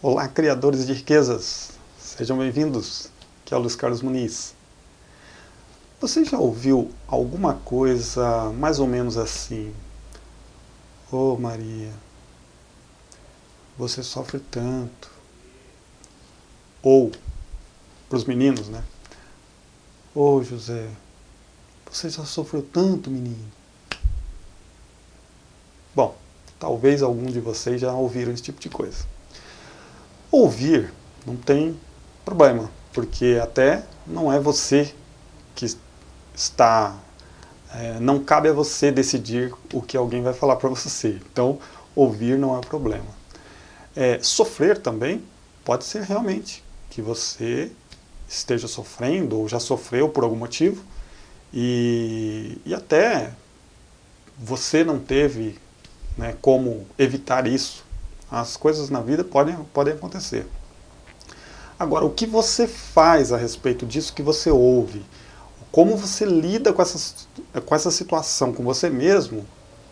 Olá, criadores de riquezas! Sejam bem-vindos. Aqui é o Luiz Carlos Muniz. Você já ouviu alguma coisa mais ou menos assim? Ô oh, Maria, você sofre tanto. Ou, para os meninos, né? Ô oh, José, você já sofreu tanto, menino. Bom, talvez algum de vocês já ouviram esse tipo de coisa. Ouvir não tem problema, porque até não é você que está. É, não cabe a você decidir o que alguém vai falar para você. Então, ouvir não é problema. É, sofrer também pode ser realmente que você esteja sofrendo ou já sofreu por algum motivo e, e até você não teve né, como evitar isso as coisas na vida podem, podem acontecer. Agora, o que você faz a respeito disso que você ouve? Como você lida com essa, com essa situação com você mesmo?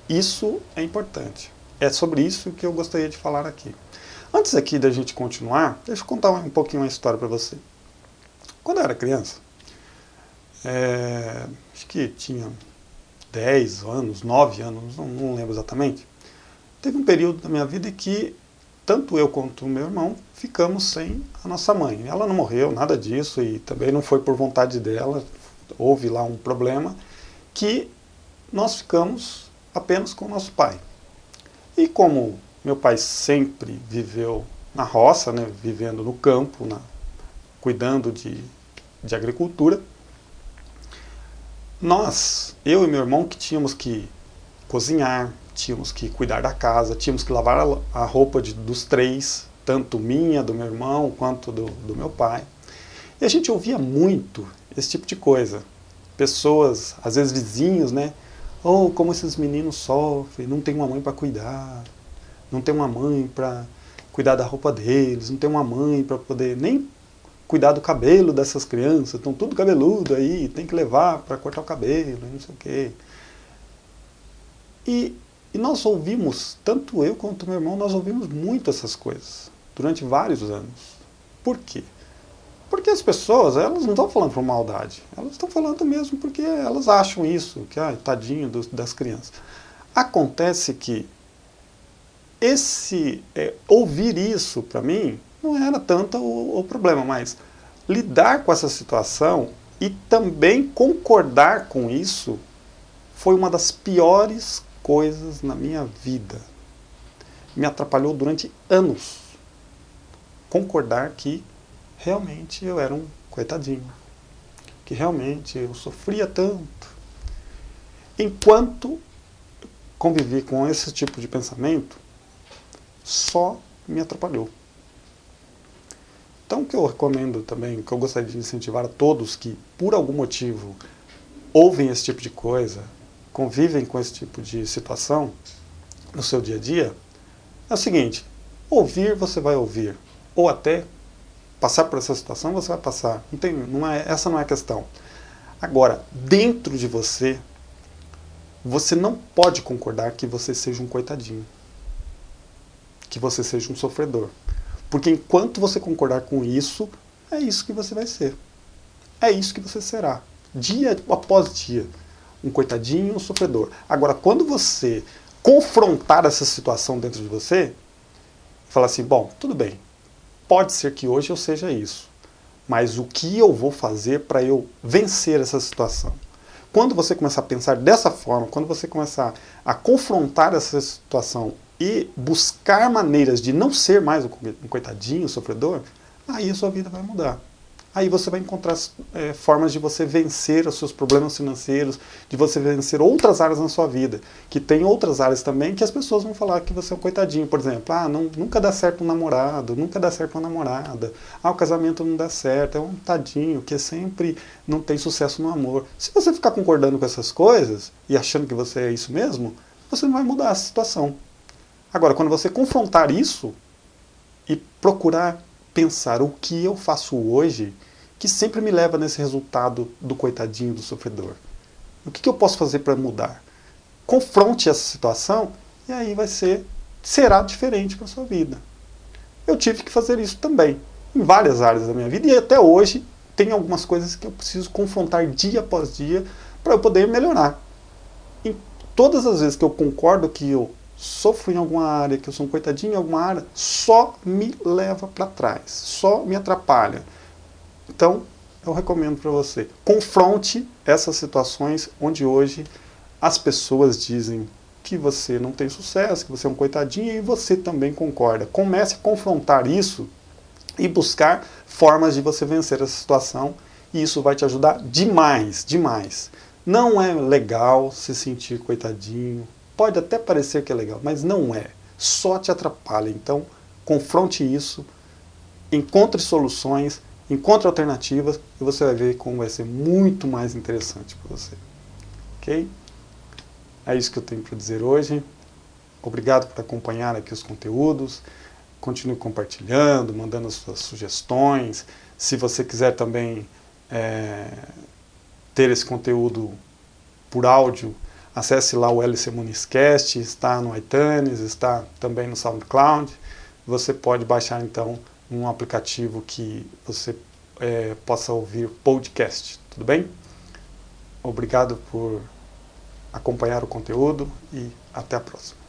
Isso é importante. É sobre isso que eu gostaria de falar aqui. Antes aqui da gente continuar, deixa eu contar um pouquinho uma história para você. Quando eu era criança, é, acho que tinha 10 anos, 9 anos, não, não lembro exatamente, Teve um período da minha vida que tanto eu quanto meu irmão ficamos sem a nossa mãe. Ela não morreu, nada disso, e também não foi por vontade dela, houve lá um problema, que nós ficamos apenas com o nosso pai. E como meu pai sempre viveu na roça, né, vivendo no campo, na, cuidando de, de agricultura, nós, eu e meu irmão, que tínhamos que cozinhar, tínhamos que cuidar da casa, tínhamos que lavar a roupa de, dos três, tanto minha, do meu irmão, quanto do, do meu pai. E a gente ouvia muito esse tipo de coisa. Pessoas, às vezes vizinhos, né? Oh, como esses meninos sofrem, não tem uma mãe para cuidar, não tem uma mãe para cuidar da roupa deles, não tem uma mãe para poder nem cuidar do cabelo dessas crianças, estão tudo cabeludo aí, tem que levar para cortar o cabelo, não sei o quê. E e nós ouvimos, tanto eu quanto meu irmão, nós ouvimos muito essas coisas durante vários anos. Por quê? Porque as pessoas, elas não estão falando por maldade. Elas estão falando mesmo porque elas acham isso, que, ah, tadinho dos, das crianças. Acontece que esse é, ouvir isso para mim não era tanto o, o problema, mas lidar com essa situação e também concordar com isso foi uma das piores coisas na minha vida. Me atrapalhou durante anos concordar que realmente eu era um coitadinho. Que realmente eu sofria tanto. Enquanto convivi com esse tipo de pensamento, só me atrapalhou. Então, o que eu recomendo também, que eu gostaria de incentivar a todos que, por algum motivo, ouvem esse tipo de coisa, convivem com esse tipo de situação no seu dia a dia, é o seguinte: ouvir você vai ouvir, ou até passar por essa situação você vai passar. Não tem, não é, essa não é a questão. Agora, dentro de você, você não pode concordar que você seja um coitadinho, que você seja um sofredor. Porque enquanto você concordar com isso, é isso que você vai ser. É isso que você será, dia após dia um coitadinho, um sofredor. Agora, quando você confrontar essa situação dentro de você, falar assim, bom, tudo bem, pode ser que hoje eu seja isso, mas o que eu vou fazer para eu vencer essa situação? Quando você começar a pensar dessa forma, quando você começar a confrontar essa situação e buscar maneiras de não ser mais um coitadinho, um sofredor, aí a sua vida vai mudar aí você vai encontrar é, formas de você vencer os seus problemas financeiros, de você vencer outras áreas na sua vida, que tem outras áreas também que as pessoas vão falar que você é um coitadinho, por exemplo, ah, não, nunca dá certo um namorado, nunca dá certo uma namorada, ah, o casamento não dá certo, é um tadinho que sempre não tem sucesso no amor. Se você ficar concordando com essas coisas e achando que você é isso mesmo, você não vai mudar a situação. Agora, quando você confrontar isso e procurar pensar o que eu faço hoje que sempre me leva nesse resultado do coitadinho, do sofredor. O que, que eu posso fazer para mudar? Confronte essa situação e aí vai ser será diferente para sua vida. eu tive que fazer isso também, em várias áreas da minha vida, e até hoje tem algumas coisas que eu preciso confrontar dia após dia para eu poder melhorar. E todas as vezes que eu concordo que eu sofro em alguma área, que eu sou um coitadinho em alguma área, só me leva para trás, só me atrapalha. Então, eu recomendo para você, confronte essas situações onde hoje as pessoas dizem que você não tem sucesso, que você é um coitadinho e você também concorda. Comece a confrontar isso e buscar formas de você vencer essa situação e isso vai te ajudar demais, demais. Não é legal se sentir coitadinho, pode até parecer que é legal, mas não é. Só te atrapalha. Então, confronte isso, encontre soluções, encontre alternativas e você vai ver como vai ser muito mais interessante para você. Ok? É isso que eu tenho para dizer hoje. Obrigado por acompanhar aqui os conteúdos. Continue compartilhando, mandando as suas sugestões. Se você quiser também é, ter esse conteúdo por áudio, acesse lá o LC Muniscast, está no iTunes, está também no SoundCloud. Você pode baixar então um aplicativo que você é, possa ouvir podcast, tudo bem? Obrigado por acompanhar o conteúdo e até a próxima.